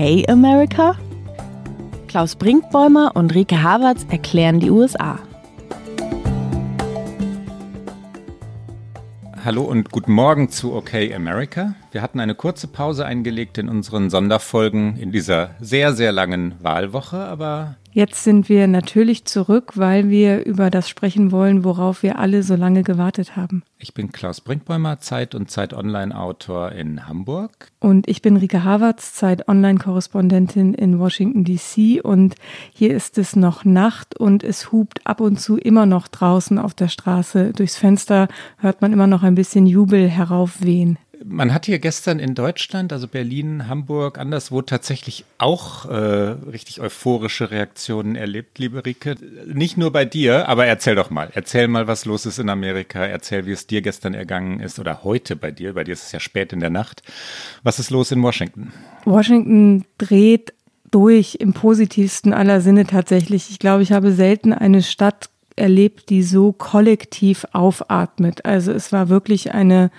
Okay America? Klaus Brinkbäumer und Rike Havertz erklären die USA. Hallo und guten Morgen zu OK America. Wir hatten eine kurze Pause eingelegt in unseren Sonderfolgen in dieser sehr, sehr langen Wahlwoche, aber Jetzt sind wir natürlich zurück, weil wir über das sprechen wollen, worauf wir alle so lange gewartet haben. Ich bin Klaus Brinkbäumer, Zeit und Zeit Online-Autor in Hamburg. Und ich bin Rike Havertz, Zeit Online-Korrespondentin in Washington, D.C. Und hier ist es noch Nacht und es hupt ab und zu immer noch draußen auf der Straße. Durchs Fenster hört man immer noch ein bisschen Jubel heraufwehen. Man hat hier gestern in Deutschland, also Berlin, Hamburg, anderswo tatsächlich auch äh, richtig euphorische Reaktionen erlebt, liebe Rike. Nicht nur bei dir, aber erzähl doch mal. Erzähl mal, was los ist in Amerika. Erzähl, wie es dir gestern ergangen ist oder heute bei dir. Bei dir ist es ja spät in der Nacht. Was ist los in Washington? Washington dreht durch im positivsten aller Sinne tatsächlich. Ich glaube, ich habe selten eine Stadt erlebt, die so kollektiv aufatmet. Also es war wirklich eine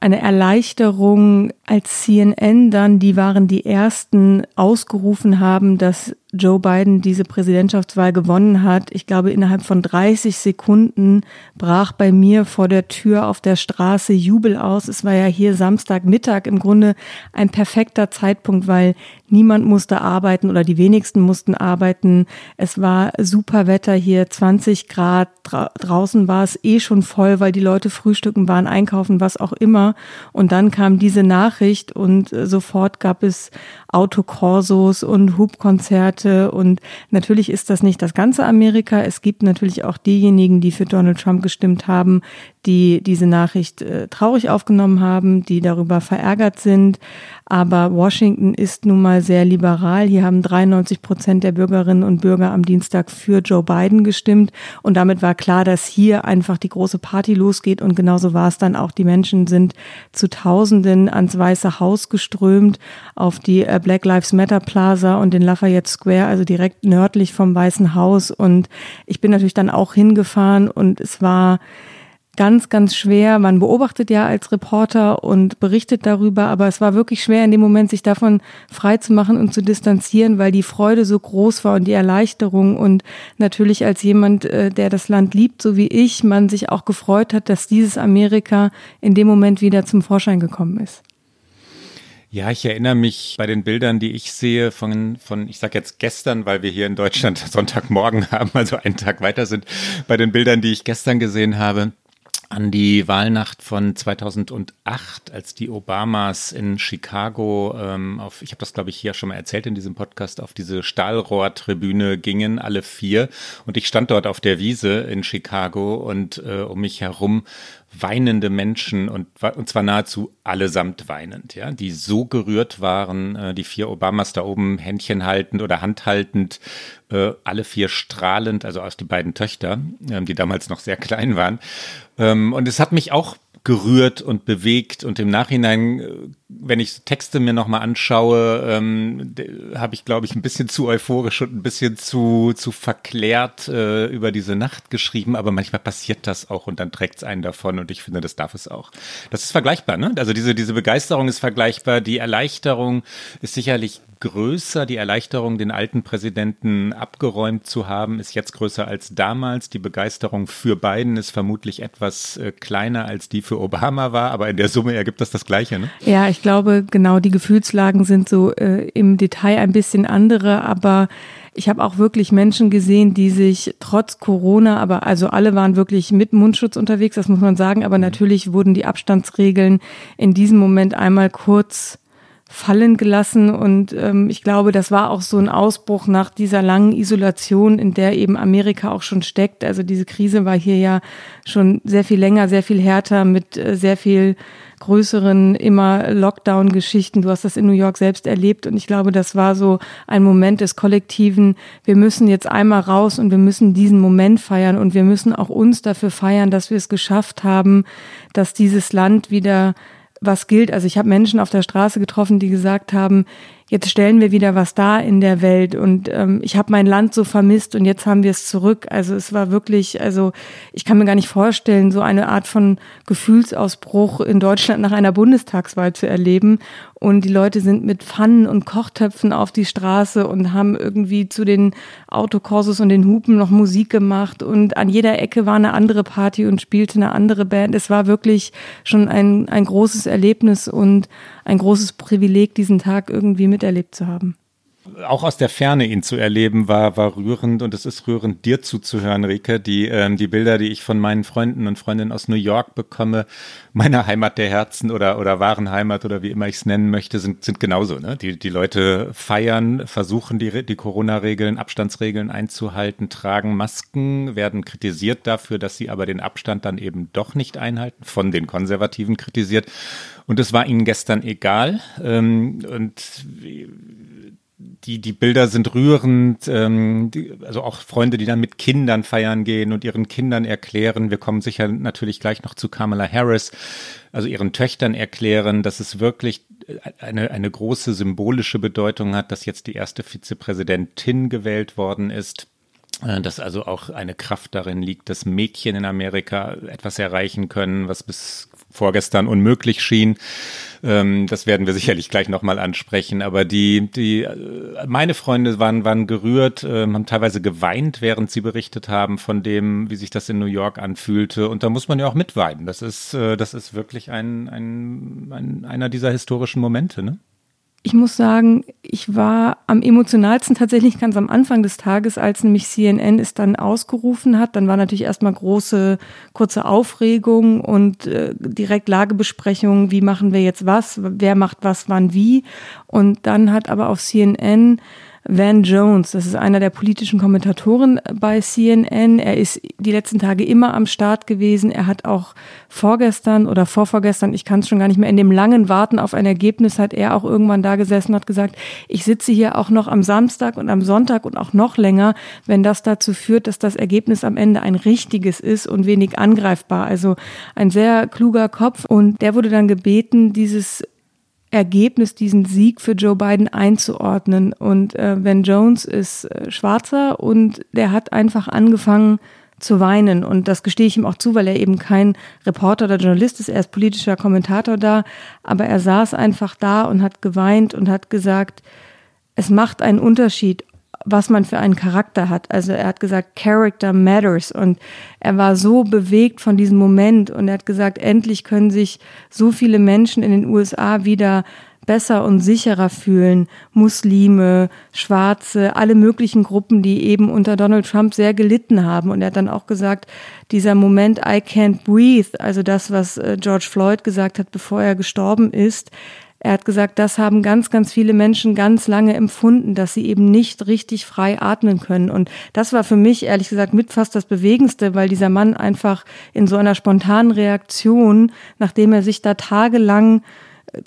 eine Erleichterung, als CNN dann, die waren die ersten, ausgerufen haben, dass Joe Biden diese Präsidentschaftswahl gewonnen hat. Ich glaube, innerhalb von 30 Sekunden brach bei mir vor der Tür auf der Straße Jubel aus. Es war ja hier Samstagmittag im Grunde ein perfekter Zeitpunkt, weil niemand musste arbeiten oder die wenigsten mussten arbeiten. Es war super Wetter hier, 20 Grad. Dra draußen war es eh schon voll, weil die Leute frühstücken waren, einkaufen, was auch immer. Und dann kam diese Nachricht und äh, sofort gab es Autokorsos und Hubkonzerte. Und natürlich ist das nicht das ganze Amerika. Es gibt natürlich auch diejenigen, die für Donald Trump gestimmt haben, die diese Nachricht äh, traurig aufgenommen haben, die darüber verärgert sind. Aber Washington ist nun mal sehr liberal. Hier haben 93 Prozent der Bürgerinnen und Bürger am Dienstag für Joe Biden gestimmt. Und damit war klar, dass hier einfach die große Party losgeht. Und genauso war es dann auch. Die Menschen sind zu Tausenden ans Weiße Haus geströmt, auf die äh, Black Lives Matter Plaza und den Lafayette Square, also direkt nördlich vom Weißen Haus. Und ich bin natürlich dann auch hingefahren und es war ganz, ganz schwer. Man beobachtet ja als Reporter und berichtet darüber, aber es war wirklich schwer in dem Moment, sich davon frei zu machen und zu distanzieren, weil die Freude so groß war und die Erleichterung und natürlich als jemand, äh, der das Land liebt, so wie ich, man sich auch gefreut hat, dass dieses Amerika in dem Moment wieder zum Vorschein gekommen ist. Ja, ich erinnere mich bei den Bildern, die ich sehe von, von ich sage jetzt gestern, weil wir hier in Deutschland Sonntagmorgen haben, also einen Tag weiter sind, bei den Bildern, die ich gestern gesehen habe, an die Wahlnacht von 2008, als die Obamas in Chicago ähm, auf, ich habe das glaube ich hier schon mal erzählt in diesem Podcast, auf diese Stahlrohrtribüne gingen, alle vier. Und ich stand dort auf der Wiese in Chicago und äh, um mich herum weinende Menschen und, und zwar nahezu allesamt weinend, ja, die so gerührt waren, äh, die vier Obamas da oben Händchen haltend oder handhaltend, äh, alle vier strahlend, also aus die beiden Töchter, äh, die damals noch sehr klein waren. Ähm, und es hat mich auch gerührt und bewegt und im Nachhinein, äh, wenn ich Texte mir nochmal anschaue, ähm, habe ich, glaube ich, ein bisschen zu euphorisch und ein bisschen zu, zu verklärt äh, über diese Nacht geschrieben, aber manchmal passiert das auch und dann trägt es einen davon und ich finde, das darf es auch. Das ist vergleichbar, ne? Also diese, diese Begeisterung ist vergleichbar, die Erleichterung ist sicherlich größer. Die Erleichterung, den alten Präsidenten abgeräumt zu haben, ist jetzt größer als damals. Die Begeisterung für Biden ist vermutlich etwas äh, kleiner als die für Obama war, aber in der Summe ergibt das das Gleiche. Ne? Ja, ich glaube, genau die Gefühlslagen sind so äh, im Detail ein bisschen andere, aber ich habe auch wirklich Menschen gesehen, die sich trotz Corona, aber also alle waren wirklich mit Mundschutz unterwegs, das muss man sagen, aber natürlich wurden die Abstandsregeln in diesem Moment einmal kurz fallen gelassen. Und ähm, ich glaube, das war auch so ein Ausbruch nach dieser langen Isolation, in der eben Amerika auch schon steckt. Also diese Krise war hier ja schon sehr viel länger, sehr viel härter mit äh, sehr viel größeren immer Lockdown-Geschichten. Du hast das in New York selbst erlebt und ich glaube, das war so ein Moment des Kollektiven. Wir müssen jetzt einmal raus und wir müssen diesen Moment feiern und wir müssen auch uns dafür feiern, dass wir es geschafft haben, dass dieses Land wieder was gilt. Also ich habe Menschen auf der Straße getroffen, die gesagt haben, jetzt stellen wir wieder was da in der Welt und ähm, ich habe mein Land so vermisst und jetzt haben wir es zurück. Also es war wirklich, also ich kann mir gar nicht vorstellen, so eine Art von Gefühlsausbruch in Deutschland nach einer Bundestagswahl zu erleben. Und die Leute sind mit Pfannen und Kochtöpfen auf die Straße und haben irgendwie zu den Autokorsos und den Hupen noch Musik gemacht und an jeder Ecke war eine andere Party und spielte eine andere Band. Es war wirklich schon ein, ein großes Erlebnis und ein großes Privileg, diesen Tag irgendwie miterlebt zu haben auch aus der Ferne ihn zu erleben, war, war rührend und es ist rührend, dir zuzuhören, Rike. Die, ähm, die Bilder, die ich von meinen Freunden und Freundinnen aus New York bekomme, meiner Heimat der Herzen oder, oder wahren Heimat oder wie immer ich es nennen möchte, sind, sind genauso. Ne? Die, die Leute feiern, versuchen die, die Corona-Regeln, Abstandsregeln einzuhalten, tragen Masken, werden kritisiert dafür, dass sie aber den Abstand dann eben doch nicht einhalten, von den Konservativen kritisiert. Und es war ihnen gestern egal. Ähm, und die, die Bilder sind rührend, ähm, die, also auch Freunde, die dann mit Kindern feiern gehen und ihren Kindern erklären, wir kommen sicher natürlich gleich noch zu Kamala Harris, also ihren Töchtern erklären, dass es wirklich eine, eine große symbolische Bedeutung hat, dass jetzt die erste Vizepräsidentin gewählt worden ist äh, dass also auch eine Kraft darin liegt, dass Mädchen in Amerika etwas erreichen können, was bis vorgestern unmöglich schien. Ähm, das werden wir sicherlich gleich nochmal ansprechen. Aber die, die, äh, meine Freunde waren, waren gerührt, äh, haben teilweise geweint, während sie berichtet haben von dem, wie sich das in New York anfühlte. Und da muss man ja auch mitweinen. Das ist, äh, das ist wirklich ein, ein, ein, einer dieser historischen Momente, ne? Ich muss sagen, ich war am emotionalsten tatsächlich ganz am Anfang des Tages, als nämlich CNN es dann ausgerufen hat. Dann war natürlich erstmal große, kurze Aufregung und äh, direkt Lagebesprechungen, wie machen wir jetzt was, wer macht was, wann, wie. Und dann hat aber auf CNN Van Jones, das ist einer der politischen Kommentatoren bei CNN. Er ist die letzten Tage immer am Start gewesen. Er hat auch vorgestern oder vorvorgestern, ich kann es schon gar nicht mehr, in dem langen Warten auf ein Ergebnis hat er auch irgendwann da gesessen und hat gesagt, ich sitze hier auch noch am Samstag und am Sonntag und auch noch länger, wenn das dazu führt, dass das Ergebnis am Ende ein richtiges ist und wenig angreifbar. Also ein sehr kluger Kopf und der wurde dann gebeten, dieses Ergebnis, diesen Sieg für Joe Biden einzuordnen. Und äh, Van Jones ist äh, Schwarzer und der hat einfach angefangen zu weinen. Und das gestehe ich ihm auch zu, weil er eben kein Reporter oder Journalist ist. Er ist politischer Kommentator da. Aber er saß einfach da und hat geweint und hat gesagt, es macht einen Unterschied, was man für einen Charakter hat. Also er hat gesagt, Character matters und er war so bewegt von diesem Moment und er hat gesagt, endlich können sich so viele Menschen in den USA wieder besser und sicherer fühlen. Muslime, Schwarze, alle möglichen Gruppen, die eben unter Donald Trump sehr gelitten haben. Und er hat dann auch gesagt, dieser Moment I can't breathe, also das, was äh, George Floyd gesagt hat, bevor er gestorben ist, er hat gesagt, das haben ganz, ganz viele Menschen ganz lange empfunden, dass sie eben nicht richtig frei atmen können. Und das war für mich ehrlich gesagt mit fast das Bewegendste, weil dieser Mann einfach in so einer spontanen Reaktion, nachdem er sich da tagelang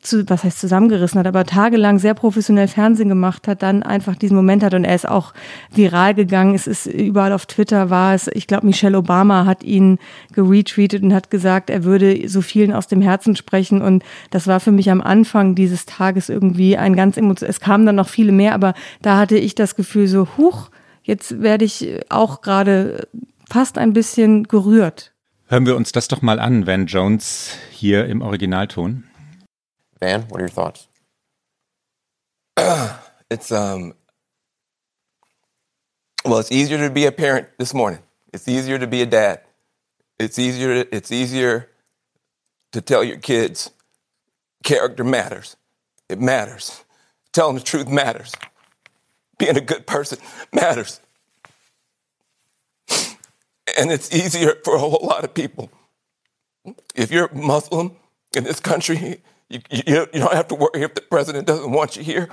zu, was heißt zusammengerissen hat, aber tagelang sehr professionell Fernsehen gemacht hat, dann einfach diesen Moment hat und er ist auch viral gegangen. Es ist überall auf Twitter war es, ich glaube, Michelle Obama hat ihn geretweetet und hat gesagt, er würde so vielen aus dem Herzen sprechen und das war für mich am Anfang dieses Tages irgendwie ein ganz emotional, es kamen dann noch viele mehr, aber da hatte ich das Gefühl so, huch, jetzt werde ich auch gerade fast ein bisschen gerührt. Hören wir uns das doch mal an, Van Jones hier im Originalton. Van, what are your thoughts? it's um well, it's easier to be a parent this morning. It's easier to be a dad. It's easier it's easier to tell your kids character matters. It matters. Telling the truth matters. Being a good person matters. And it's easier for a whole lot of people. If you're Muslim in this country, you, you, you don't have to worry if the president doesn't want you here.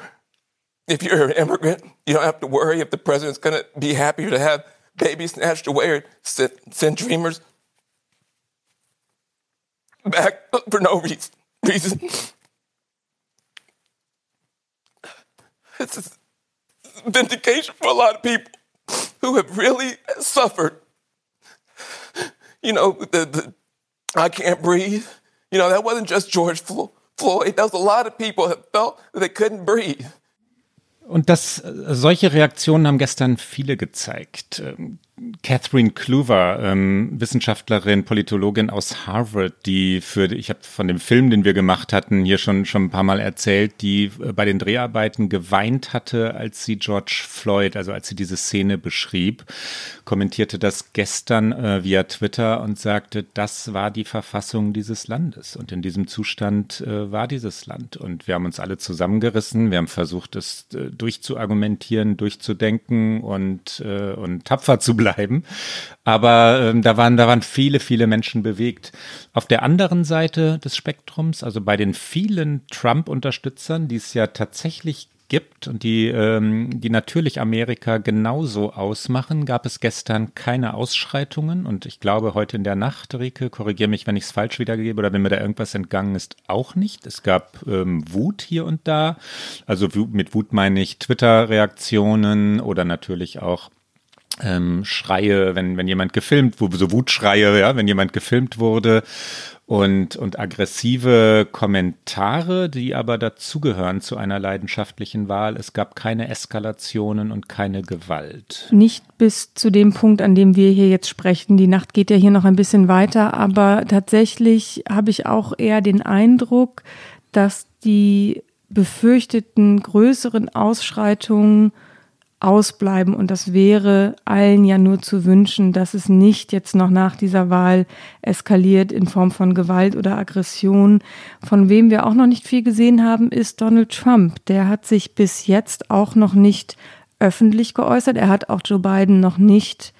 If you're an immigrant, you don't have to worry if the president's going to be happier to have babies snatched away or send, send dreamers back for no reason. reason. Vindication for a lot of people who have really suffered. You know, the, the I can't breathe. You know, that wasn't just George Floyd. Floyd. There was a lot of people that felt they couldn't breathe. Und das, solche Reaktionen haben gestern viele gezeigt. Catherine Kluver, ähm, Wissenschaftlerin, Politologin aus Harvard, die für, ich habe von dem Film, den wir gemacht hatten, hier schon schon ein paar Mal erzählt, die äh, bei den Dreharbeiten geweint hatte, als sie George Floyd, also als sie diese Szene beschrieb, kommentierte das gestern äh, via Twitter und sagte, das war die Verfassung dieses Landes. Und in diesem Zustand äh, war dieses Land. Und wir haben uns alle zusammengerissen, wir haben versucht, es äh, durchzuargumentieren, durchzudenken und äh, und tapfer zu bleiben bleiben. Aber ähm, da waren, da waren viele, viele Menschen bewegt. Auf der anderen Seite des Spektrums, also bei den vielen Trump-Unterstützern, die es ja tatsächlich gibt und die, ähm, die natürlich Amerika genauso ausmachen, gab es gestern keine Ausschreitungen und ich glaube heute in der Nacht, Rike, korrigiere mich, wenn ich es falsch wiedergebe oder wenn mir da irgendwas entgangen ist, auch nicht. Es gab ähm, Wut hier und da, also mit Wut meine ich Twitter-Reaktionen oder natürlich auch ähm, Schreie, wenn, wenn jemand gefilmt so Wutschreie, ja, wenn jemand gefilmt wurde und, und aggressive Kommentare, die aber dazugehören zu einer leidenschaftlichen Wahl. Es gab keine Eskalationen und keine Gewalt. Nicht bis zu dem Punkt, an dem wir hier jetzt sprechen. Die Nacht geht ja hier noch ein bisschen weiter, aber tatsächlich habe ich auch eher den Eindruck, dass die befürchteten größeren Ausschreitungen ausbleiben. Und das wäre allen ja nur zu wünschen, dass es nicht jetzt noch nach dieser Wahl eskaliert in Form von Gewalt oder Aggression. Von wem wir auch noch nicht viel gesehen haben, ist Donald Trump. Der hat sich bis jetzt auch noch nicht öffentlich geäußert. Er hat auch Joe Biden noch nicht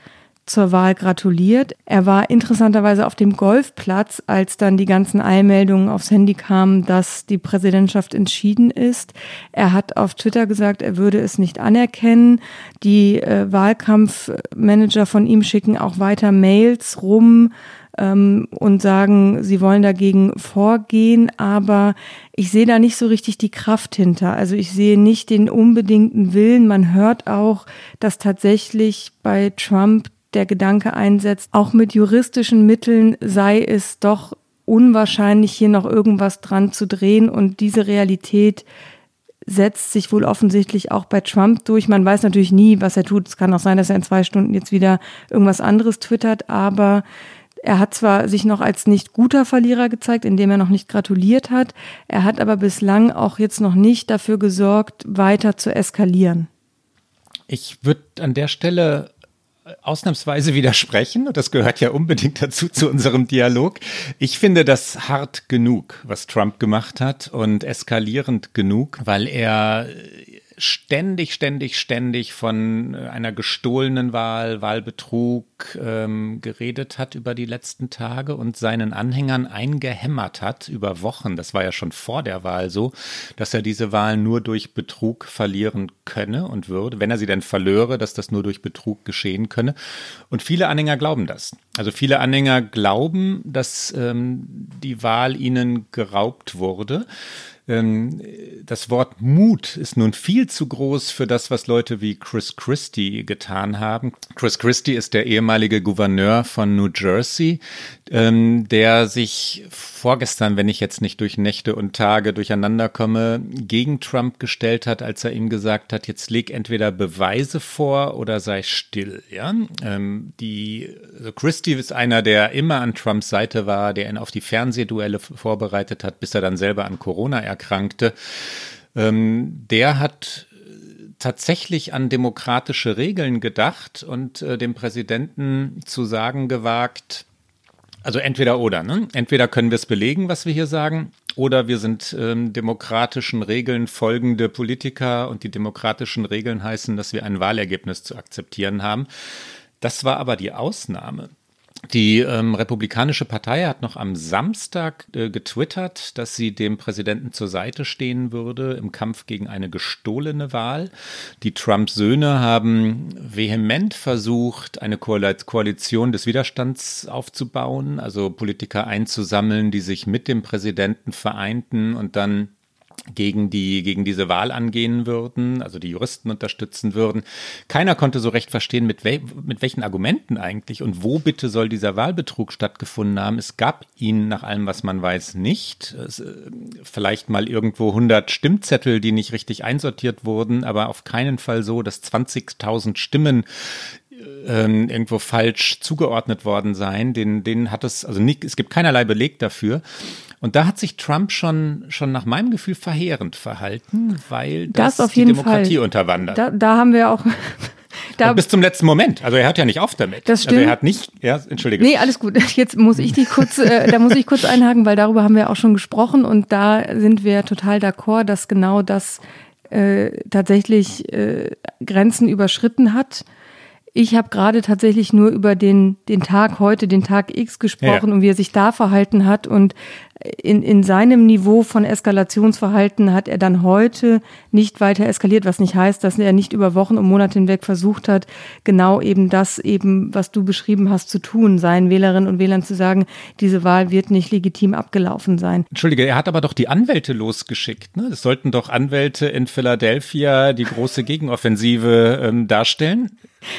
zur Wahl gratuliert. Er war interessanterweise auf dem Golfplatz, als dann die ganzen Eilmeldungen aufs Handy kamen, dass die Präsidentschaft entschieden ist. Er hat auf Twitter gesagt, er würde es nicht anerkennen. Die äh, Wahlkampfmanager von ihm schicken auch weiter Mails rum ähm, und sagen, sie wollen dagegen vorgehen, aber ich sehe da nicht so richtig die Kraft hinter. Also ich sehe nicht den unbedingten Willen. Man hört auch, dass tatsächlich bei Trump der Gedanke einsetzt, auch mit juristischen Mitteln sei es doch unwahrscheinlich, hier noch irgendwas dran zu drehen. Und diese Realität setzt sich wohl offensichtlich auch bei Trump durch. Man weiß natürlich nie, was er tut. Es kann auch sein, dass er in zwei Stunden jetzt wieder irgendwas anderes twittert, aber er hat zwar sich noch als nicht guter Verlierer gezeigt, indem er noch nicht gratuliert hat, er hat aber bislang auch jetzt noch nicht dafür gesorgt, weiter zu eskalieren. Ich würde an der Stelle ausnahmsweise widersprechen und das gehört ja unbedingt dazu zu unserem Dialog. Ich finde das hart genug, was Trump gemacht hat und eskalierend genug, weil er ständig, ständig, ständig von äh, einer gestohlenen Wahl, Wahlbetrug ähm, geredet hat über die letzten Tage und seinen Anhängern eingehämmert hat über Wochen. Das war ja schon vor der Wahl so, dass er diese Wahl nur durch Betrug verlieren könne und würde, wenn er sie denn verlöre, dass das nur durch Betrug geschehen könne. Und viele Anhänger glauben das. Also viele Anhänger glauben, dass ähm, die Wahl ihnen geraubt wurde. Ähm, das Wort Mut ist nun viel zu groß für das, was Leute wie Chris Christie getan haben. Chris Christie ist der ehemalige Gouverneur von New Jersey, ähm, der sich vorgestern, wenn ich jetzt nicht durch Nächte und Tage durcheinander komme, gegen Trump gestellt hat, als er ihm gesagt hat, jetzt leg entweder Beweise vor oder sei still. Ja, ähm, die also Christie ist einer, der immer an Trumps Seite war, der ihn auf die Fernsehduelle vorbereitet hat, bis er dann selber an Corona erkrankte. Ähm, der hat tatsächlich an demokratische Regeln gedacht und äh, dem Präsidenten zu sagen gewagt, also entweder oder, ne? Entweder können wir es belegen, was wir hier sagen, oder wir sind ähm, demokratischen Regeln folgende Politiker und die demokratischen Regeln heißen, dass wir ein Wahlergebnis zu akzeptieren haben. Das war aber die Ausnahme. Die ähm, Republikanische Partei hat noch am Samstag äh, getwittert, dass sie dem Präsidenten zur Seite stehen würde im Kampf gegen eine gestohlene Wahl. Die Trump-Söhne haben vehement versucht, eine Koalition des Widerstands aufzubauen, also Politiker einzusammeln, die sich mit dem Präsidenten vereinten und dann gegen die gegen diese Wahl angehen würden, also die Juristen unterstützen würden. Keiner konnte so recht verstehen, mit, wel mit welchen Argumenten eigentlich und wo bitte soll dieser Wahlbetrug stattgefunden haben. Es gab ihn nach allem, was man weiß, nicht. Es, äh, vielleicht mal irgendwo 100 Stimmzettel, die nicht richtig einsortiert wurden, aber auf keinen Fall so, dass 20.000 Stimmen ähm, irgendwo falsch zugeordnet worden sein. Den, den hat es, also nicht, es gibt keinerlei Beleg dafür. Und da hat sich Trump schon, schon nach meinem Gefühl verheerend verhalten, weil das, das auf die Demokratie Fall. unterwandert. Da, da haben wir auch. Da, bis zum letzten Moment. Also er hört ja nicht auf damit. Das stimmt. Also er hat nicht, ja, entschuldige. Nee, alles gut. Jetzt muss ich die kurz, äh, da muss ich kurz einhaken, weil darüber haben wir auch schon gesprochen und da sind wir total d'accord, dass genau das äh, tatsächlich äh, Grenzen überschritten hat. Ich habe gerade tatsächlich nur über den, den Tag heute, den Tag X gesprochen Ja. und wie er sich da verhalten hat. Und in, in seinem Niveau von Eskalationsverhalten hat er dann heute nicht weiter eskaliert, was nicht heißt, dass er nicht über Wochen und Monate hinweg versucht hat, genau eben das eben, was du beschrieben hast, zu tun, seinen Wählerinnen und Wählern zu sagen, diese Wahl wird nicht legitim abgelaufen sein. Entschuldige, er hat aber doch die Anwälte losgeschickt. Ne? Es sollten doch Anwälte in Philadelphia die große Gegenoffensive ähm, darstellen.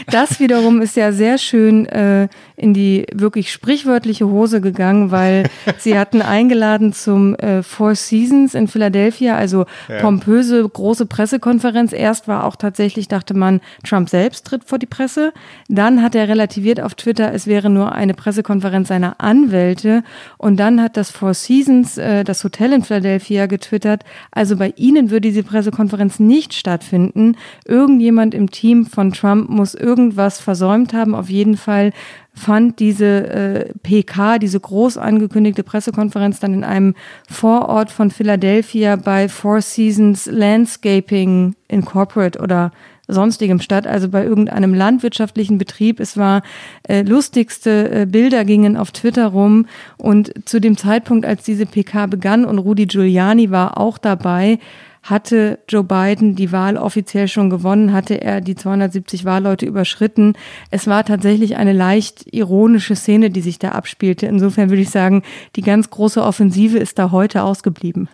Das wiederum ist ja sehr schön äh, in die wirklich sprichwörtliche Hose gegangen, weil sie hatten eingeladen zum äh, Four Seasons in Philadelphia, also pompöse große Pressekonferenz. Erst war auch tatsächlich, dachte man, Trump selbst tritt vor die Presse. Dann hat er relativiert auf Twitter, es wäre nur eine Pressekonferenz seiner Anwälte. Und dann hat das Four Seasons, äh, das Hotel in Philadelphia, getwittert, also bei ihnen würde diese Pressekonferenz nicht stattfinden. Irgendjemand im Team von Trump muss irgendwas versäumt haben. Auf jeden Fall fand diese äh, PK, diese groß angekündigte Pressekonferenz dann in einem Vorort von Philadelphia bei Four Seasons Landscaping Incorporate oder sonstigem statt, also bei irgendeinem landwirtschaftlichen Betrieb. Es war äh, lustigste äh, Bilder gingen auf Twitter rum und zu dem Zeitpunkt, als diese PK begann und Rudy Giuliani war auch dabei, hatte Joe Biden die Wahl offiziell schon gewonnen, hatte er die 270 Wahlleute überschritten. Es war tatsächlich eine leicht ironische Szene, die sich da abspielte. Insofern würde ich sagen, die ganz große Offensive ist da heute ausgeblieben.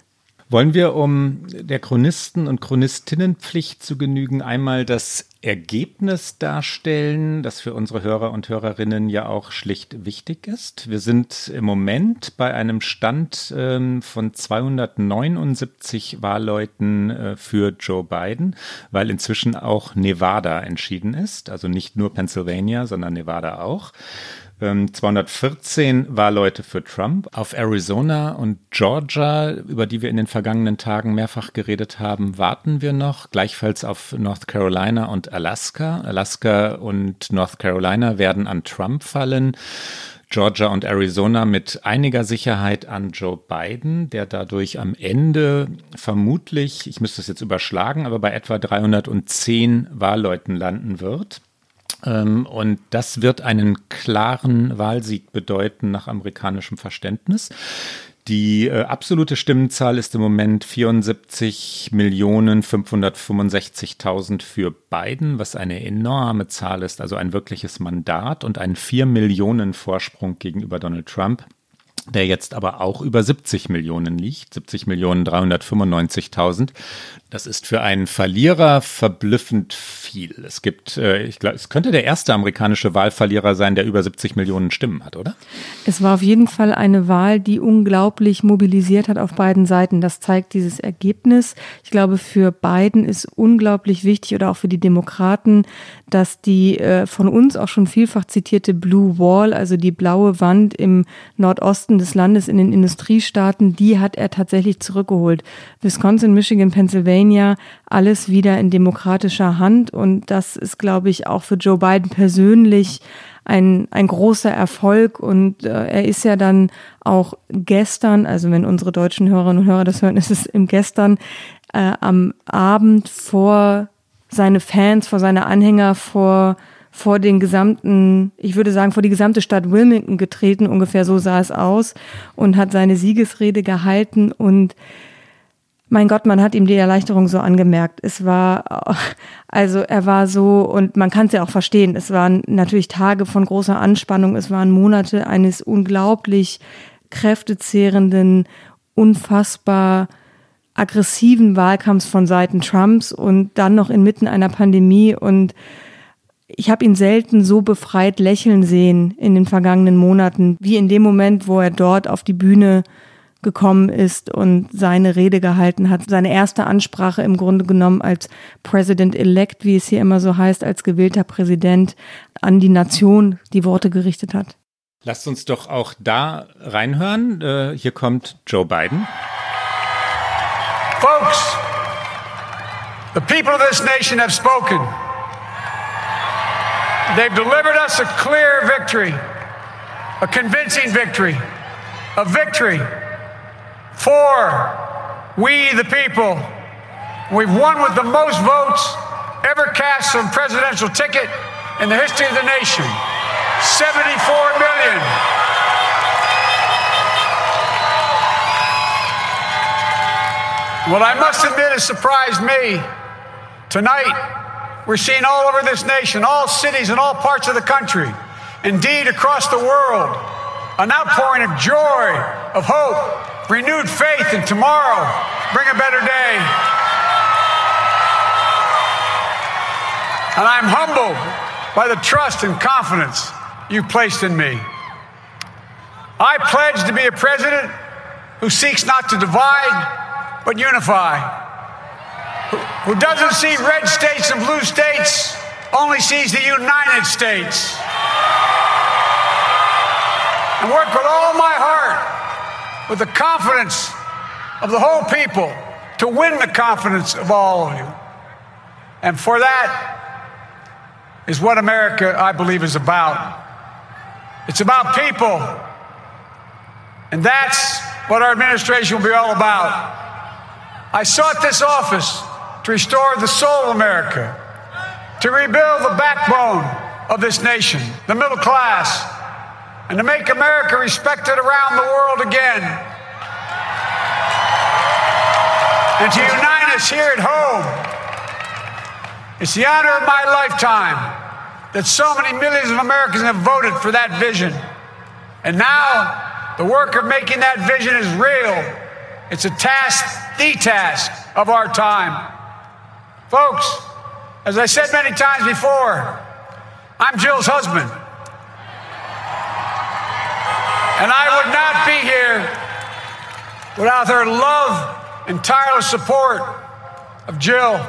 Wollen wir, um der Chronisten- und Chronistinnenpflicht zu genügen, einmal das Ergebnis darstellen, das für unsere Hörer und Hörerinnen ja auch schlicht wichtig ist. Wir sind im Moment bei einem Stand ähm, von 279 Wahlleuten äh, für Joe Biden, weil inzwischen auch Nevada entschieden ist, also nicht nur Pennsylvania, sondern Nevada auch. Ähm, 214 Wahlleute für Trump. Auf Arizona und Georgia, über die wir in den vergangenen Tagen mehrfach geredet haben, warten wir noch. Gleichfalls auf North Carolina und Alaska. Alaska und North Carolina werden an Trump fallen. Georgia und Arizona mit einiger Sicherheit an Joe Biden, der dadurch am Ende vermutlich, ich müsste es jetzt überschlagen, aber bei etwa 310 Wahlleuten landen wird. Ähm, Und das wird einen klaren Wahlsieg bedeuten nach amerikanischem Verständnis. Die äh, absolute Stimmenzahl ist im Moment 74.565.000 für Biden, was eine enorme Zahl ist, also ein wirkliches Mandat und ein 4 Millionen Vorsprung gegenüber Donald Trump der jetzt aber auch über 70 Millionen liegt, 70 Millionen 395.000. Das ist für einen Verlierer verblüffend viel. Es gibt, äh, ich glaube, es könnte der erste amerikanische Wahlverlierer sein, der über 70 Millionen Stimmen hat, oder? Es war auf jeden Fall eine Wahl, die unglaublich mobilisiert hat auf beiden Seiten. Das zeigt dieses Ergebnis. Ich glaube, für Biden ist unglaublich wichtig oder auch für die Demokraten, dass die äh, von uns auch schon vielfach zitierte Blue Wall, also die blaue Wand im Nordosten des Landes in den Industriestaaten, die hat er tatsächlich zurückgeholt. Wisconsin, Michigan, Pennsylvania, alles wieder in demokratischer Hand. Und das ist, glaube ich, auch für Joe Biden persönlich ein, ein großer Erfolg und äh, er ist ja dann auch gestern, also wenn unsere deutschen Hörerinnen und Hörer das hören, ist es im gestern äh, am Abend vor seine Fans, vor seine Anhänger, vor vor den gesamten, ich würde sagen, vor die gesamte Stadt Wilmington getreten, ungefähr so sah es aus, und hat seine Siegesrede gehalten. Und mein Gott, man hat ihm die Erleichterung so angemerkt. Es war, also er war so, und man kann es ja auch verstehen, es waren natürlich Tage von großer Anspannung, es waren Monate eines unglaublich kräftezehrenden, unfassbar aggressiven Wahlkampfs von Seiten Trumps und dann noch inmitten einer Pandemie und ich habe ihn selten so befreit lächeln sehen in den vergangenen Monaten, wie in dem Moment, wo er dort auf die Bühne gekommen ist und seine Rede gehalten hat, seine erste Ansprache im Grunde genommen als President-elect, wie es hier immer so heißt, als gewählter Präsident an die Nation die Worte gerichtet hat. Lasst uns doch auch da reinhören. Äh, hier kommt Joe Biden. Folks, the people of this nation have spoken. They've delivered us a clear victory, a convincing victory, a victory for we the people. We've won with the most votes ever cast on presidential ticket in the history of the nation. 74 million. What I must admit has surprised me. Tonight, we're seeing all over this nation, all cities and all parts of the country, indeed across the world, an outpouring of joy, of hope, renewed faith in tomorrow, bring a better day. And I'm humbled by the trust and confidence you placed in me. I pledge to be a president who seeks not to divide, but unify. Who, doesn't see red states and blue states, only sees the United States. And work with all my heart, with the confidence of the whole people, to win the confidence of all of you. And for that is what America, I believe, is about. It's about people. And that's what our administration will be all about. I sought this office to restore the soul of America, to rebuild the backbone of this nation, the middle class, and to make America respected around the world again. And to unite us here at home. It's the honor of my lifetime that so many millions of Americans have voted for that vision. And now the work of making that vision is real. It's a task, the task of our time. Folks, as I said many times before, I'm Jill's husband. And I would not be here without her love and tireless support of Jill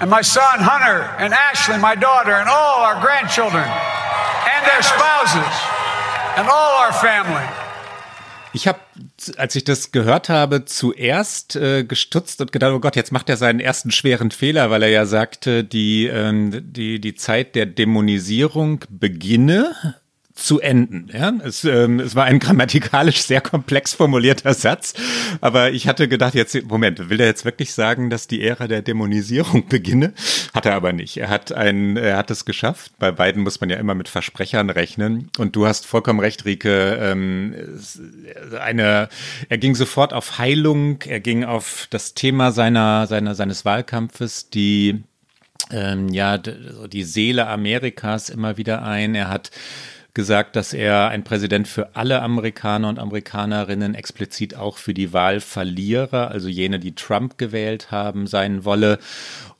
and my son Hunter and Ashley, my daughter, and all our grandchildren and their spouses and all our family. Ich habe, als ich das gehört habe, zuerst äh, gestutzt und gedacht, oh Gott, jetzt macht er seinen ersten schweren Fehler, weil er ja sagte, die, ähm, die, die Zeit der Dämonisierung beginne zu enden. Ja? Es, ähm, es war ein grammatikalisch sehr komplex formulierter Satz, aber ich hatte gedacht, jetzt, Moment, will er jetzt wirklich sagen, dass die Ära der Dämonisierung beginne? Hat er aber nicht. Er hat ein, er hat es geschafft. Bei beiden muss man ja immer mit Versprechern rechnen. Und du hast vollkommen recht, Rike. Ähm, eine, er ging sofort auf Heilung, er ging auf das Thema seiner, seiner, seines Wahlkampfes, die ähm, ja, die Seele Amerikas immer wieder ein. Er hat gesagt, dass er ein Präsident für alle Amerikaner und Amerikanerinnen, explizit auch für die Wahlverlierer, also jene, die Trump gewählt haben, sein wolle.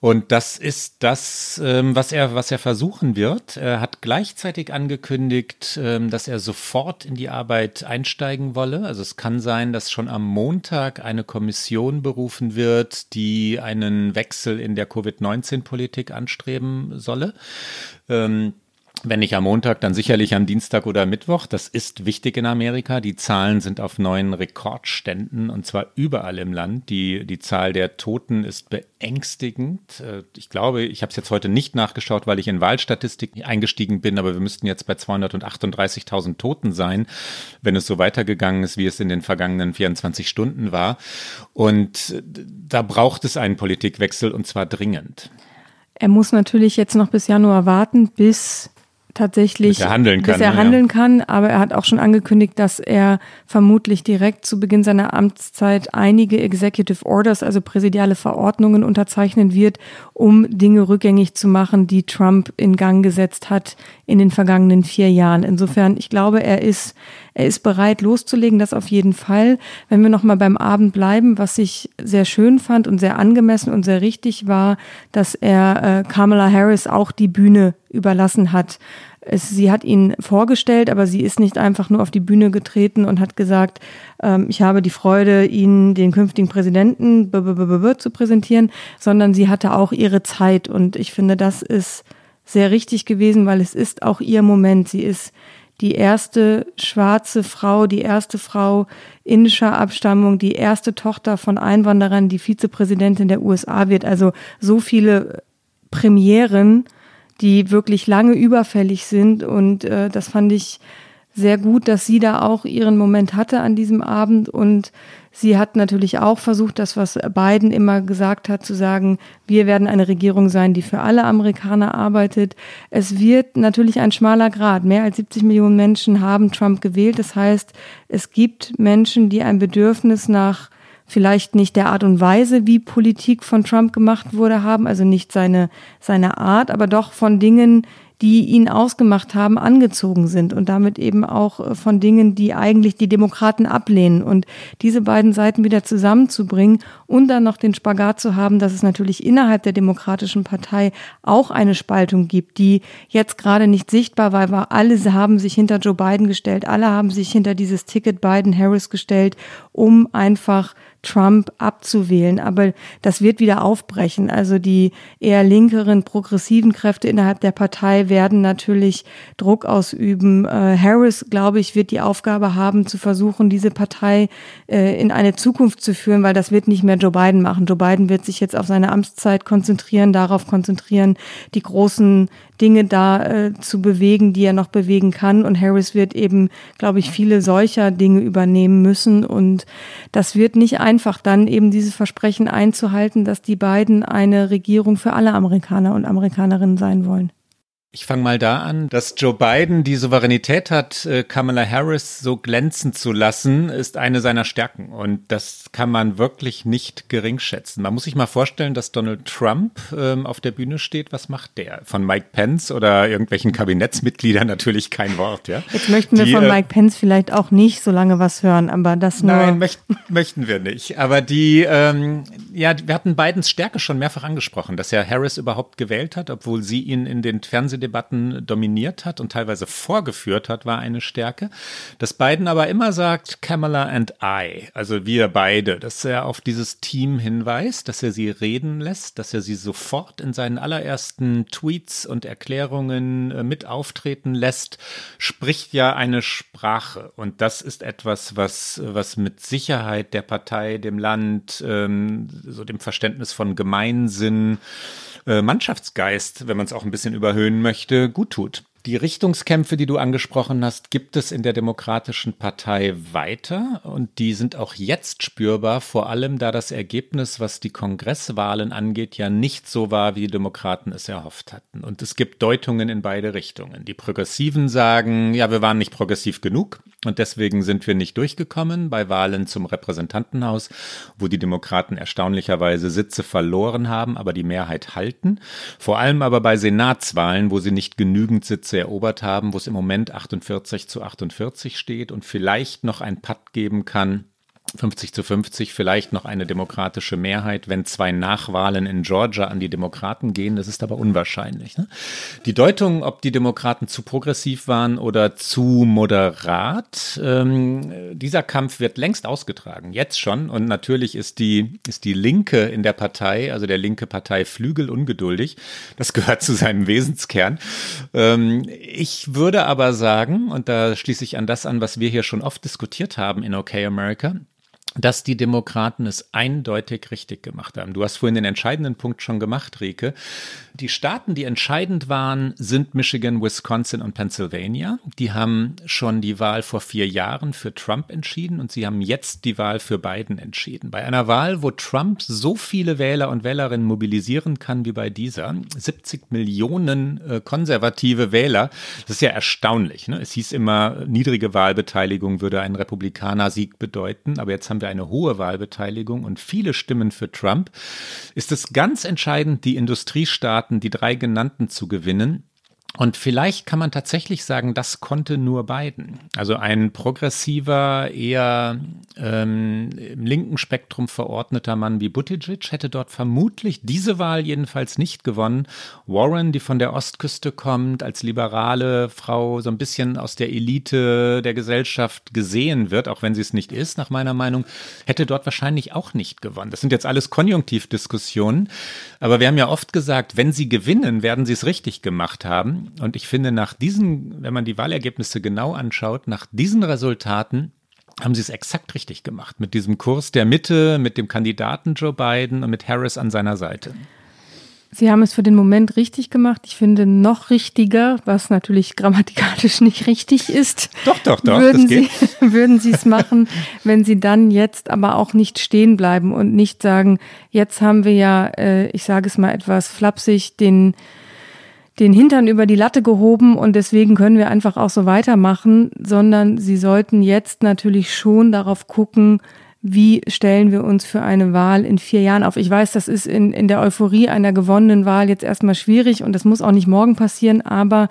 Und das ist das, ähm, was er, was er versuchen wird. Er hat gleichzeitig angekündigt, ähm, dass er sofort in die Arbeit einsteigen wolle. Also es kann sein, dass schon am Montag eine Kommission berufen wird, die einen Wechsel in der Covid-19-Politik anstreben solle. Ähm, wenn nicht am Montag, dann sicherlich am Dienstag oder Mittwoch. Das ist wichtig in Amerika. Die Zahlen sind auf neuen Rekordständen und zwar überall im Land. Die, die Zahl der Toten ist beängstigend. Äh, ich glaube, ich habe es jetzt heute nicht nachgeschaut, weil ich in Wahlstatistik eingestiegen bin, aber wir müssten jetzt bei 238.000 Toten sein, wenn es so weitergegangen ist, wie es in den vergangenen 24 Stunden war. Und äh, da braucht es einen Politikwechsel und zwar dringend. Er muss natürlich jetzt noch bis Januar warten, bis tatsächlich, bis er handeln kann. Bis er handeln ja. kann, aber er hat auch schon angekündigt, dass er vermutlich direkt zu Beginn seiner Amtszeit einige Executive Orders, also präsidiale Verordnungen unterzeichnen wird, um Dinge rückgängig zu machen, die Trump in Gang gesetzt hat in den vergangenen vier Jahren. Insofern, ich glaube, er ist, er ist bereit loszulegen, das auf jeden Fall. Wenn wir nochmal beim Abend bleiben, was ich sehr schön fand und sehr angemessen und sehr richtig war, dass er äh, Kamala Harris auch die Bühne überlassen hat. es, sie hat ihn vorgestellt, aber sie ist nicht einfach nur auf die Bühne getreten und hat gesagt, ähm, ich habe die Freude, Ihnen den künftigen Präsidenten zu präsentieren, sondern sie hatte auch ihre Zeit. Und ich finde, das ist sehr richtig gewesen, weil es ist auch ihr Moment. Sie ist die erste schwarze Frau, die erste Frau indischer Abstammung, die erste Tochter von Einwanderern, die Vizepräsidentin der USA wird. Also so viele Premieren, die wirklich lange überfällig sind. Und äh, das fand ich sehr gut, dass sie da auch ihren Moment hatte an diesem Abend und Sie hat natürlich auch versucht, das, was Biden immer gesagt hat, zu sagen, wir werden eine Regierung sein, die für alle Amerikaner arbeitet. Es wird natürlich ein schmaler Grad. Mehr als 70 Millionen Menschen haben Trump gewählt. Das heißt, es gibt Menschen, die ein Bedürfnis nach vielleicht nicht der Art und Weise, wie Politik von Trump gemacht wurde, haben, also nicht seine, seine Art, aber doch von Dingen, die ihn ausgemacht haben, angezogen sind und damit eben auch äh, von Dingen, die eigentlich die Demokraten ablehnen. Und diese beiden Seiten wieder zusammenzubringen und dann noch den Spagat zu haben, dass es natürlich innerhalb der Demokratischen Partei auch eine Spaltung gibt, die jetzt gerade nicht sichtbar war, weil alle haben sich hinter Joe Biden gestellt, alle haben sich hinter dieses Ticket Biden-Harris gestellt, um einfach Trump abzuwählen. Aber das wird wieder aufbrechen. Also die eher linkeren, progressiven Kräfte innerhalb der Partei werden natürlich Druck ausüben. Äh, Harris, glaube ich, wird die Aufgabe haben, zu versuchen, diese Partei äh, in eine Zukunft zu führen, weil das wird nicht mehr Joe Biden machen. Joe Biden wird sich jetzt auf seine Amtszeit konzentrieren, darauf konzentrieren, die großen Dinge da äh, zu bewegen, die er noch bewegen kann. Und Harris wird eben, glaube ich, viele solcher Dinge übernehmen müssen. Und das wird nicht einfach dann eben dieses Versprechen einzuhalten, dass die beiden eine Regierung für alle Amerikaner und Amerikanerinnen sein wollen. Ich fange mal da an, dass Joe Biden die Souveränität hat, äh, Kamala Harris so glänzen zu lassen, ist eine seiner Stärken. Und das kann man wirklich nicht gering schätzen. Man muss sich mal vorstellen, dass Donald Trump ähm, auf der Bühne steht. Was macht der? Von Mike Pence oder irgendwelchen Kabinettsmitgliedern natürlich kein Wort. Ja? Jetzt möchten wir die, von äh, Mike Pence vielleicht auch nicht so lange was hören, aber das nur. Nein, möchten, möchten wir nicht. Aber die, ähm, ja, wir hatten Bidens Stärke schon mehrfach angesprochen, dass er Harris überhaupt gewählt hat, obwohl sie ihn in den Fernseh Debatten dominiert hat und teilweise vorgeführt hat, war eine Stärke. Dass Biden aber immer sagt, Kamala and I, also wir beide, dass er auf dieses Team hinweist, dass er sie reden lässt, dass er sie sofort in seinen allerersten Tweets und Erklärungen äh, mit auftreten lässt, spricht ja eine Sprache. Und das ist etwas, was, was mit Sicherheit der Partei, dem Land, ähm, so dem Verständnis von Gemeinsinn, äh, Mannschaftsgeist, wenn man es auch ein bisschen überhöhen möchte, gut tut. Die Richtungskämpfe, die du angesprochen hast, gibt es in der Demokratischen Partei weiter und die sind auch jetzt spürbar, vor allem da das Ergebnis, was die Kongresswahlen angeht, ja nicht so war, wie die Demokraten es erhofft hatten. Und es gibt Deutungen in beide Richtungen. Die Progressiven sagen, ja, wir waren nicht progressiv genug und deswegen sind wir nicht durchgekommen bei Wahlen zum Repräsentantenhaus, wo die Demokraten erstaunlicherweise Sitze verloren haben, aber die Mehrheit halten. Vor allem aber bei Senatswahlen, wo sie nicht genügend Sitze Sitze erobert haben, wo es im Moment 48 zu 48 steht und vielleicht noch ein Patt geben kann 50 zu 50 vielleicht noch eine demokratische Mehrheit, wenn zwei Nachwahlen in Georgia an die Demokraten gehen. Das ist aber unwahrscheinlich. Ne? Die Deutung, ob die Demokraten zu progressiv waren oder zu moderat, ähm, dieser Kampf wird längst ausgetragen, jetzt schon. Und natürlich ist die, ist die Linke in der Partei, also der linke Partei Flügel ungeduldig. Das gehört zu seinem Wesenskern. Ähm, ich würde aber sagen, und da schließe ich an das an, was wir hier schon oft diskutiert haben in OK America, dass die Demokraten es eindeutig richtig gemacht haben. Du hast vorhin den entscheidenden Punkt schon gemacht, Rike. Die Staaten, die entscheidend waren, sind Michigan, Wisconsin und Pennsylvania. Die haben schon die Wahl vor vier Jahren für Trump entschieden und sie haben jetzt die Wahl für Biden entschieden. Bei einer Wahl, wo Trump so viele Wähler und Wählerinnen mobilisieren kann wie bei dieser, 70 Millionen äh, konservative Wähler, das ist ja erstaunlich. Ne? Es hieß immer, niedrige Wahlbeteiligung würde einen Republikaner-Sieg bedeuten, aber jetzt haben wir eine hohe Wahlbeteiligung und viele Stimmen für Trump, ist es ganz entscheidend, die Industriestaaten, die drei genannten zu gewinnen, Und vielleicht kann man tatsächlich sagen, das konnte nur Biden. Also ein progressiver, eher ähm, im linken Spektrum verordneter Mann wie Buttigieg hätte dort vermutlich diese Wahl jedenfalls nicht gewonnen. Warren, die von der Ostküste kommt, als liberale Frau so ein bisschen aus der Elite der Gesellschaft gesehen wird, auch wenn sie es nicht ist, nach meiner Meinung, hätte dort wahrscheinlich auch nicht gewonnen. Das sind jetzt alles Konjunktivdiskussionen. Aber wir haben ja oft gesagt, wenn sie gewinnen, werden sie es richtig gemacht haben. Und ich finde, nach diesen, wenn man die Wahlergebnisse genau anschaut, nach diesen Resultaten haben sie es exakt richtig gemacht. Mit diesem Kurs der Mitte, mit dem Kandidaten Joe Biden und mit Harris an seiner Seite. Sie haben es für den Moment richtig gemacht. Ich finde noch richtiger, was natürlich grammatikalisch nicht richtig ist. Doch, doch, doch. Würden Sie, würden Sie es machen, wenn Sie dann jetzt aber auch nicht stehen bleiben und nicht sagen, jetzt haben wir ja, äh, ich sage es mal etwas flapsig, den den Hintern über die Latte gehoben und deswegen können wir einfach auch so weitermachen, sondern sie sollten jetzt natürlich schon darauf gucken, wie stellen wir uns für eine Wahl in vier Jahren auf? Ich weiß, das ist in, in der Euphorie einer gewonnenen Wahl jetzt erstmal schwierig und das muss auch nicht morgen passieren, aber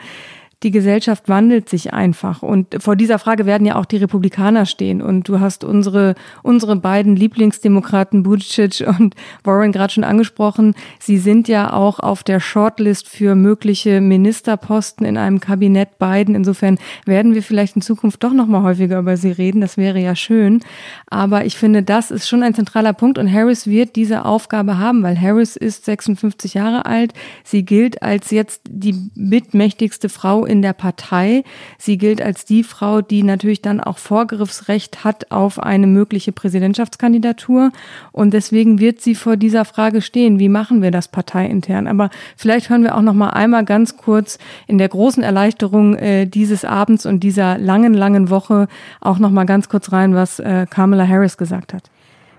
die Gesellschaft wandelt sich einfach. Und vor dieser Frage werden ja auch die Republikaner stehen. Und du hast unsere, unsere beiden Lieblingsdemokraten, Buttigieg und Warren, gerade schon angesprochen. Sie sind ja auch auf der Shortlist für mögliche Ministerposten in einem Kabinett Biden. Insofern werden wir vielleicht in Zukunft doch noch mal häufiger über sie reden. Das wäre ja schön. Aber ich finde, das ist schon ein zentraler Punkt. Und Harris wird diese Aufgabe haben, weil Harris ist 56 Jahre alt. Sie gilt als jetzt die mitmächtigste Frau in der Partei. Sie gilt als die Frau, die natürlich dann auch Vorgriffsrecht hat auf eine mögliche Präsidentschaftskandidatur. Und deswegen wird sie vor dieser Frage stehen, wie machen wir das parteiintern? Aber vielleicht hören wir auch noch mal einmal ganz kurz in der großen Erleichterung äh, dieses Abends und dieser langen, langen Woche auch noch mal ganz kurz rein, was äh, Kamala Harris gesagt hat.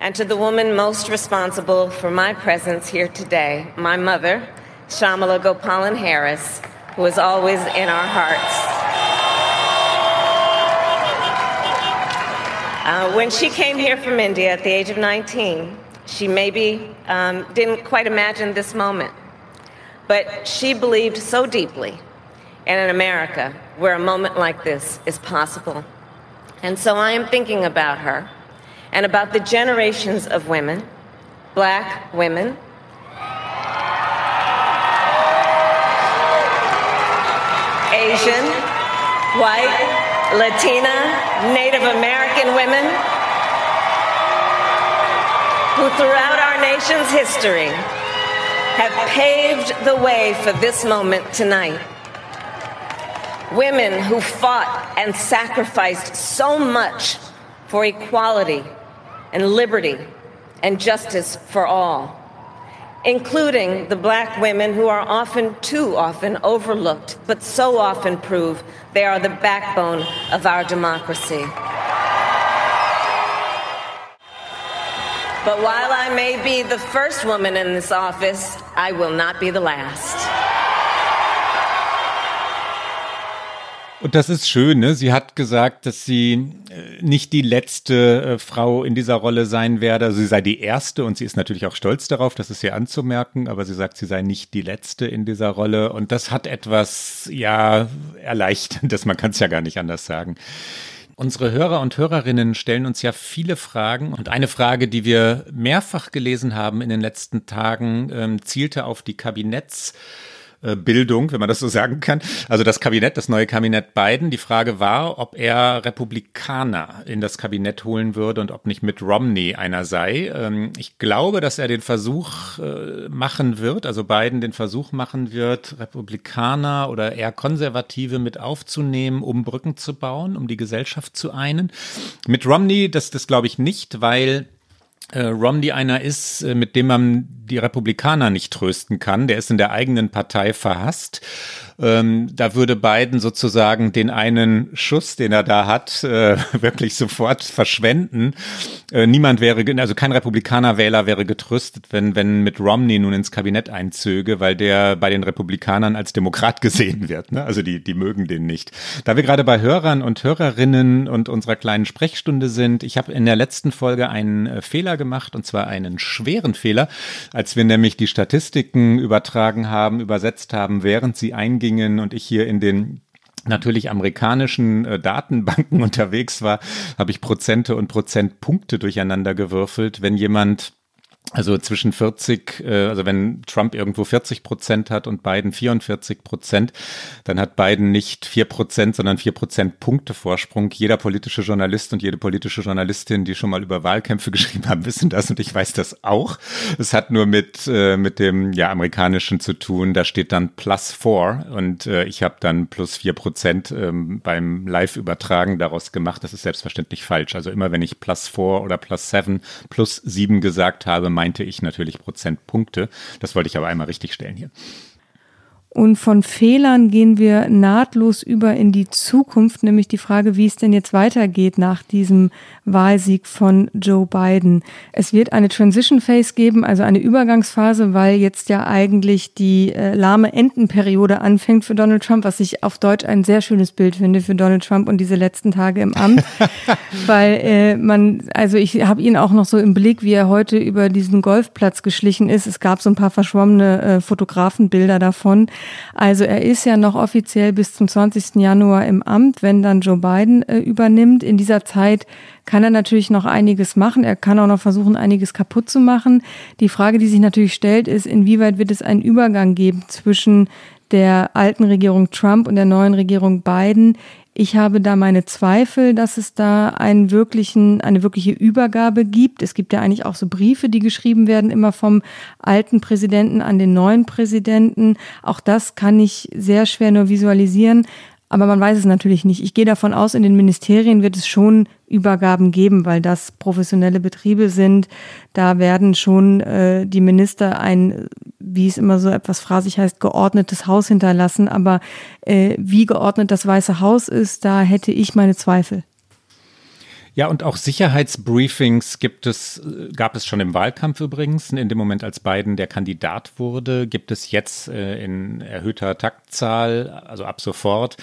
And to the woman most responsible for my presence here today, my mother, Shamala Gopalan Harris, who is always in our hearts. Uh, when she came here from India at the age of 19, she maybe um, didn't quite imagine this moment. But she believed so deeply in an America where a moment like this is possible. And so I am thinking about her and about the generations of women, black women, Asian, white, Latina, Native American women who throughout our nation's history have paved the way for this moment tonight. Women who fought and sacrificed so much for equality and liberty and justice for all including the black women who are often, too often, overlooked, but so often prove they are the backbone of our democracy. But while I may be the first woman in this office, I will not be the last. Und das ist schön, ne? Sie hat gesagt, dass sie äh, nicht die letzte äh, Frau in dieser Rolle sein werde. Also sie sei die erste und sie ist natürlich auch stolz darauf, das ist ihr anzumerken, aber sie sagt, sie sei nicht die letzte in dieser Rolle. Und das hat etwas, ja, erleichterndes, man kann es ja gar nicht anders sagen. Unsere Hörer und Hörerinnen stellen uns ja viele Fragen und eine Frage, die wir mehrfach gelesen haben in den letzten Tagen, ähm, zielte auf die Kabinetts- Bildung, wenn man das so sagen kann. Also das Kabinett, das neue Kabinett Biden. Die Frage war, ob er Republikaner in das Kabinett holen würde und ob nicht mit Romney einer sei. Ähm, ich glaube, dass er den Versuch äh, machen wird, also Biden den Versuch machen wird, Republikaner oder eher Konservative mit aufzunehmen, um Brücken zu bauen, um die Gesellschaft zu einen. Mit Romney, das, das glaube ich nicht, weil äh, Romney einer ist, äh, mit dem man die Republikaner nicht trösten kann. Der ist in der eigenen Partei verhasst. Ähm, da würde Biden sozusagen den einen Schuss, den er da hat, äh, wirklich sofort verschwenden. Äh, niemand wäre, also kein Republikanerwähler wäre getröstet, wenn, wenn mit Romney nun ins Kabinett einzöge, weil der bei den Republikanern als Demokrat gesehen wird. Ne? Also die, die mögen den nicht. Da wir gerade bei Hörern und Hörerinnen und unserer kleinen Sprechstunde sind, ich habe in der letzten Folge einen äh, Fehler gemacht, und zwar einen schweren Fehler, als wir nämlich die Statistiken übertragen haben, übersetzt haben, während sie eingehen gingen und ich hier in den natürlich amerikanischen äh, Datenbanken unterwegs war, habe ich Prozente und Prozentpunkte durcheinander gewürfelt. Wenn jemand also zwischen 40, äh, also wenn Trump irgendwo 40 Prozent hat und Biden 44 Prozent, dann hat Biden nicht vier Prozent, sondern vier Prozent Punkte Vorsprung. Jeder politische Journalist und jede politische Journalistin, die schon mal über Wahlkämpfe geschrieben haben, wissen das und ich weiß das auch. Es hat nur mit, äh, mit dem ja, amerikanischen zu tun. Da steht dann plus four und äh, ich habe dann plus vier Prozent ähm, beim Live-Übertragen daraus gemacht. Das ist selbstverständlich falsch. Also immer wenn ich plus four oder plus seven, plus sieben gesagt habe, meinte ich natürlich Prozentpunkte. Das wollte ich aber einmal richtig stellen hier. Und von Fehlern gehen wir nahtlos über in die Zukunft, nämlich die Frage, wie es denn jetzt weitergeht nach diesem Wahlsieg von Joe Biden. Es wird eine Transition Phase geben, also eine Übergangsphase, weil jetzt ja eigentlich die äh, lahme Entenperiode anfängt für Donald Trump, was ich auf Deutsch ein sehr schönes Bild finde für Donald Trump und diese letzten Tage im Amt, weil äh, man, also ich habe ihn auch noch so im Blick, wie er heute über diesen Golfplatz geschlichen ist. Es gab so ein paar verschwommene äh, Fotografenbilder davon. Also er ist ja noch offiziell bis zum 20. Januar im Amt, wenn dann Joe Biden äh, übernimmt. In dieser Zeit kann er natürlich noch einiges machen. Er kann auch noch versuchen, einiges kaputt zu machen. Die Frage, die sich natürlich stellt, ist, inwieweit wird es einen Übergang geben zwischen der alten Regierung Trump und der neuen Regierung Biden, ich habe da meine Zweifel, dass es da einen wirklichen, eine wirkliche Übergabe gibt. Es gibt ja eigentlich auch so Briefe, die geschrieben werden, immer vom alten Präsidenten an den neuen Präsidenten. Auch das kann ich sehr schwer nur visualisieren. Aber man weiß es natürlich nicht. Ich gehe davon aus, in den Ministerien wird es schon Übergaben geben, weil das professionelle Betriebe sind. Da werden schon äh, die Minister ein, wie es immer so etwas phrasig heißt, geordnetes Haus hinterlassen. Aber äh, wie geordnet das Weiße Haus ist, da hätte ich meine Zweifel. Ja, und auch Sicherheitsbriefings gibt es, äh, gab es schon im Wahlkampf übrigens. In dem Moment, als Biden der Kandidat wurde, gibt es jetzt äh, in erhöhter Taktzahl, also ab sofort.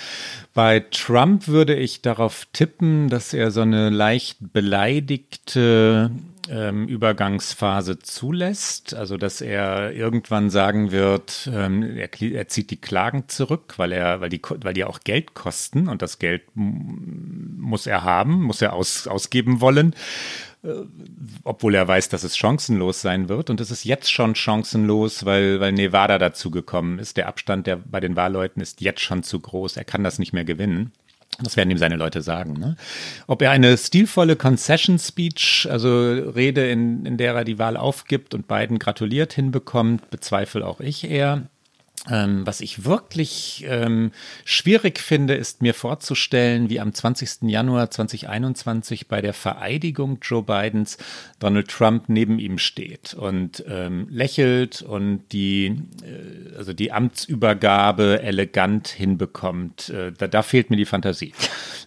Bei Trump würde ich darauf tippen, dass er so eine leicht beleidigte ähm, Übergangsphase zulässt, also dass er irgendwann sagen wird, ähm, er, er, zieht die Klagen zurück, weil er, weil die, weil die auch Geld kosten und das Geld muss er haben, muss er aus, ausgeben wollen äh, obwohl er weiß, dass es chancenlos sein wird. Und es ist jetzt schon chancenlos, weil, weil Nevada dazu gekommen ist. Der Abstand der, bei den Wahlleuten ist jetzt schon zu groß. Er kann das nicht mehr gewinnen. Das werden ihm seine Leute sagen. Ne? Ob er eine stilvolle Concession Speech, also Rede, in, in der er die Wahl aufgibt und Biden gratuliert, hinbekommt, bezweifle auch ich eher. Ähm, was ich wirklich ähm, schwierig finde, ist mir vorzustellen, wie am 20. Januar 2021 bei der Vereidigung Joe Bidens Donald Trump neben ihm steht und ähm, lächelt und die, äh, also die Amtsübergabe elegant hinbekommt. Äh, da, da fehlt mir die Fantasie.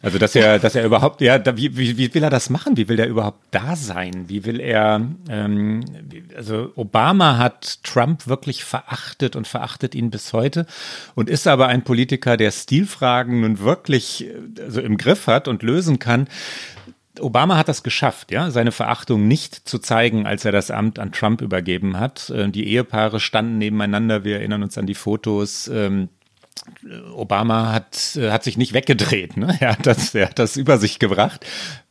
Also dass er, dass er überhaupt, ja, da, wie, wie, wie will er das machen? Wie will er überhaupt da sein? Wie will er, ähm, also Obama hat Trump wirklich verachtet und verachtet ihn bis heute und ist aber ein Politiker, der Stilfragen nun wirklich also im Griff hat und lösen kann. Obama hat das geschafft, ja, seine Verachtung nicht zu zeigen, als er das Amt an Trump übergeben hat. Äh, die Ehepaare standen nebeneinander, wir erinnern uns an die Fotos. Obama hat, äh, hat sich nicht weggedreht. Ne? Er, hat das, er hat das über sich gebracht.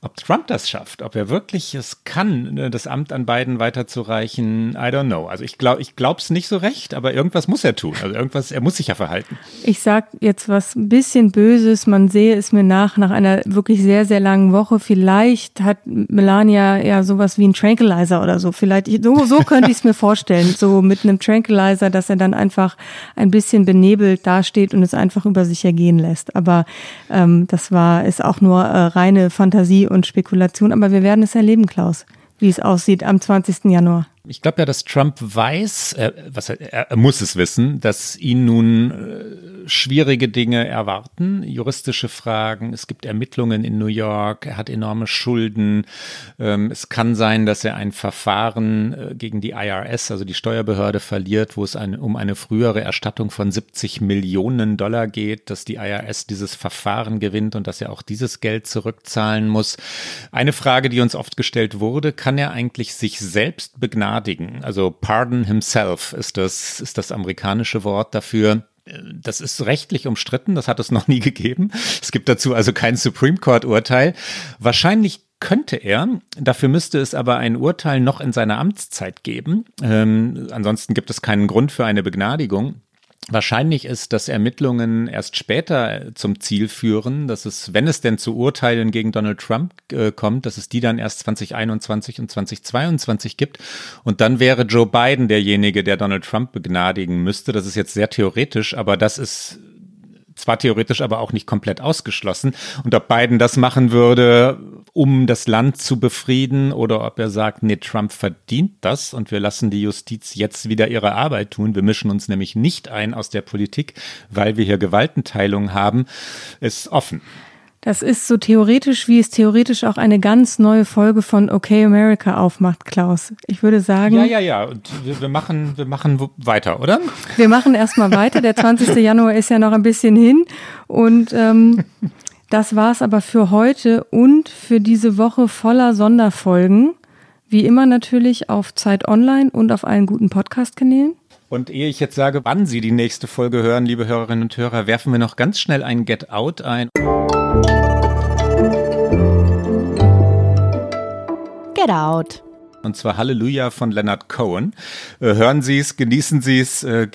Ob Trump das schafft, ob er wirklich es kann, ne, das Amt an Biden weiterzureichen, I don't know. Also ich glaube ich es nicht so recht, aber irgendwas muss er tun. Also irgendwas, er muss sich ja verhalten. Ich sag jetzt was ein bisschen Böses. Man sehe es mir nach, nach einer wirklich sehr, sehr langen Woche. Vielleicht hat Melania ja sowas wie ein Tranquilizer oder so. Vielleicht, so, so könnte ich es mir vorstellen. So mit einem Tranquilizer, dass er dann einfach ein bisschen benebelt dasteht und es einfach über sich ergehen lässt. Aber ähm, das war, ist auch nur äh, reine Fantasie und Spekulation, aber wir werden es erleben, Klaus, wie es aussieht am 20. Januar. Ich glaube ja, dass Trump weiß, äh, was er, er, muss es wissen, dass ihn nun äh, schwierige Dinge erwarten, juristische Fragen. Es gibt Ermittlungen in New York. Er hat enorme Schulden. Ähm, es kann sein, dass er ein Verfahren äh, gegen die IRS, also die Steuerbehörde, verliert, wo es ein, um eine frühere Erstattung von 70 Millionen Dollar geht, dass die IRS dieses Verfahren gewinnt und dass er auch dieses Geld zurückzahlen muss. Eine Frage, die uns oft gestellt wurde, kann er eigentlich sich selbst begnaden? Begnadigen. Also pardon himself ist das, ist das amerikanische Wort dafür. Das ist rechtlich umstritten, das hat es noch nie gegeben. Es gibt dazu also kein Supreme Court-Urteil. Wahrscheinlich könnte er. Dafür müsste es aber ein Urteil noch in seiner Amtszeit geben. Ähm, ansonsten gibt es keinen Grund für eine Begnadigung. Wahrscheinlich ist, dass Ermittlungen erst später zum Ziel führen, dass es, wenn es denn zu Urteilen gegen Donald Trump äh, kommt, dass es die dann erst 2021 und 2022 gibt. Und dann wäre Joe Biden derjenige, der Donald Trump begnadigen müsste. Das ist jetzt sehr theoretisch, aber das ist zwar theoretisch, aber auch nicht komplett ausgeschlossen. Und ob Biden das machen würde, um das Land zu befrieden, oder ob er sagt, nee, Trump verdient das und wir lassen die Justiz jetzt wieder ihre Arbeit tun. Wir mischen uns nämlich nicht ein aus der Politik, weil wir hier Gewaltenteilung haben, ist offen. Das ist so theoretisch, wie es theoretisch auch eine ganz neue Folge von Okay America aufmacht, Klaus. Ich würde sagen. Ja, ja, ja. Und wir, wir machen, wir machen weiter, oder? Wir machen erstmal weiter. Der 20. Januar ist ja noch ein bisschen hin. Und ähm, das war's aber für heute und für diese Woche voller Sonderfolgen. Wie immer natürlich auf Zeit Online und auf allen guten Podcast-Kanälen. Und ehe ich jetzt sage, wann Sie die nächste Folge hören, liebe Hörerinnen und Hörer, werfen wir noch ganz schnell ein Get Out ein. Get Out. Und zwar Halleluja von Leonard Cohen. Äh, hören Sie es, genießen Sie es. Äh,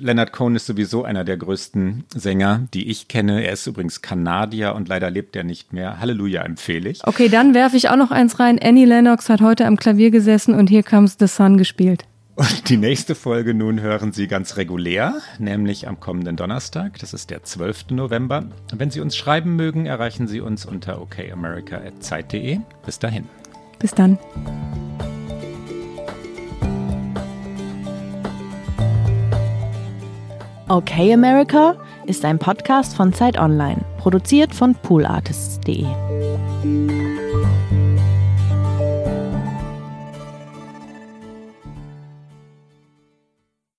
Leonard Cohen ist sowieso einer der größten Sänger, die ich kenne. Er ist übrigens Kanadier und leider lebt er nicht mehr. Halleluja empfehle ich. Okay, dann werfe ich auch noch eins rein. Annie Lennox hat heute am Klavier gesessen und Here Comes the Sun gespielt. Und die nächste Folge nun hören Sie ganz regulär, nämlich am kommenden Donnerstag. Das ist der 12. November. Wenn Sie uns schreiben mögen, erreichen Sie uns unter okamerica.zeit.de. Bis dahin. Bis dann. Okay America ist ein Podcast von Zeit Online, produziert von poolartists.de.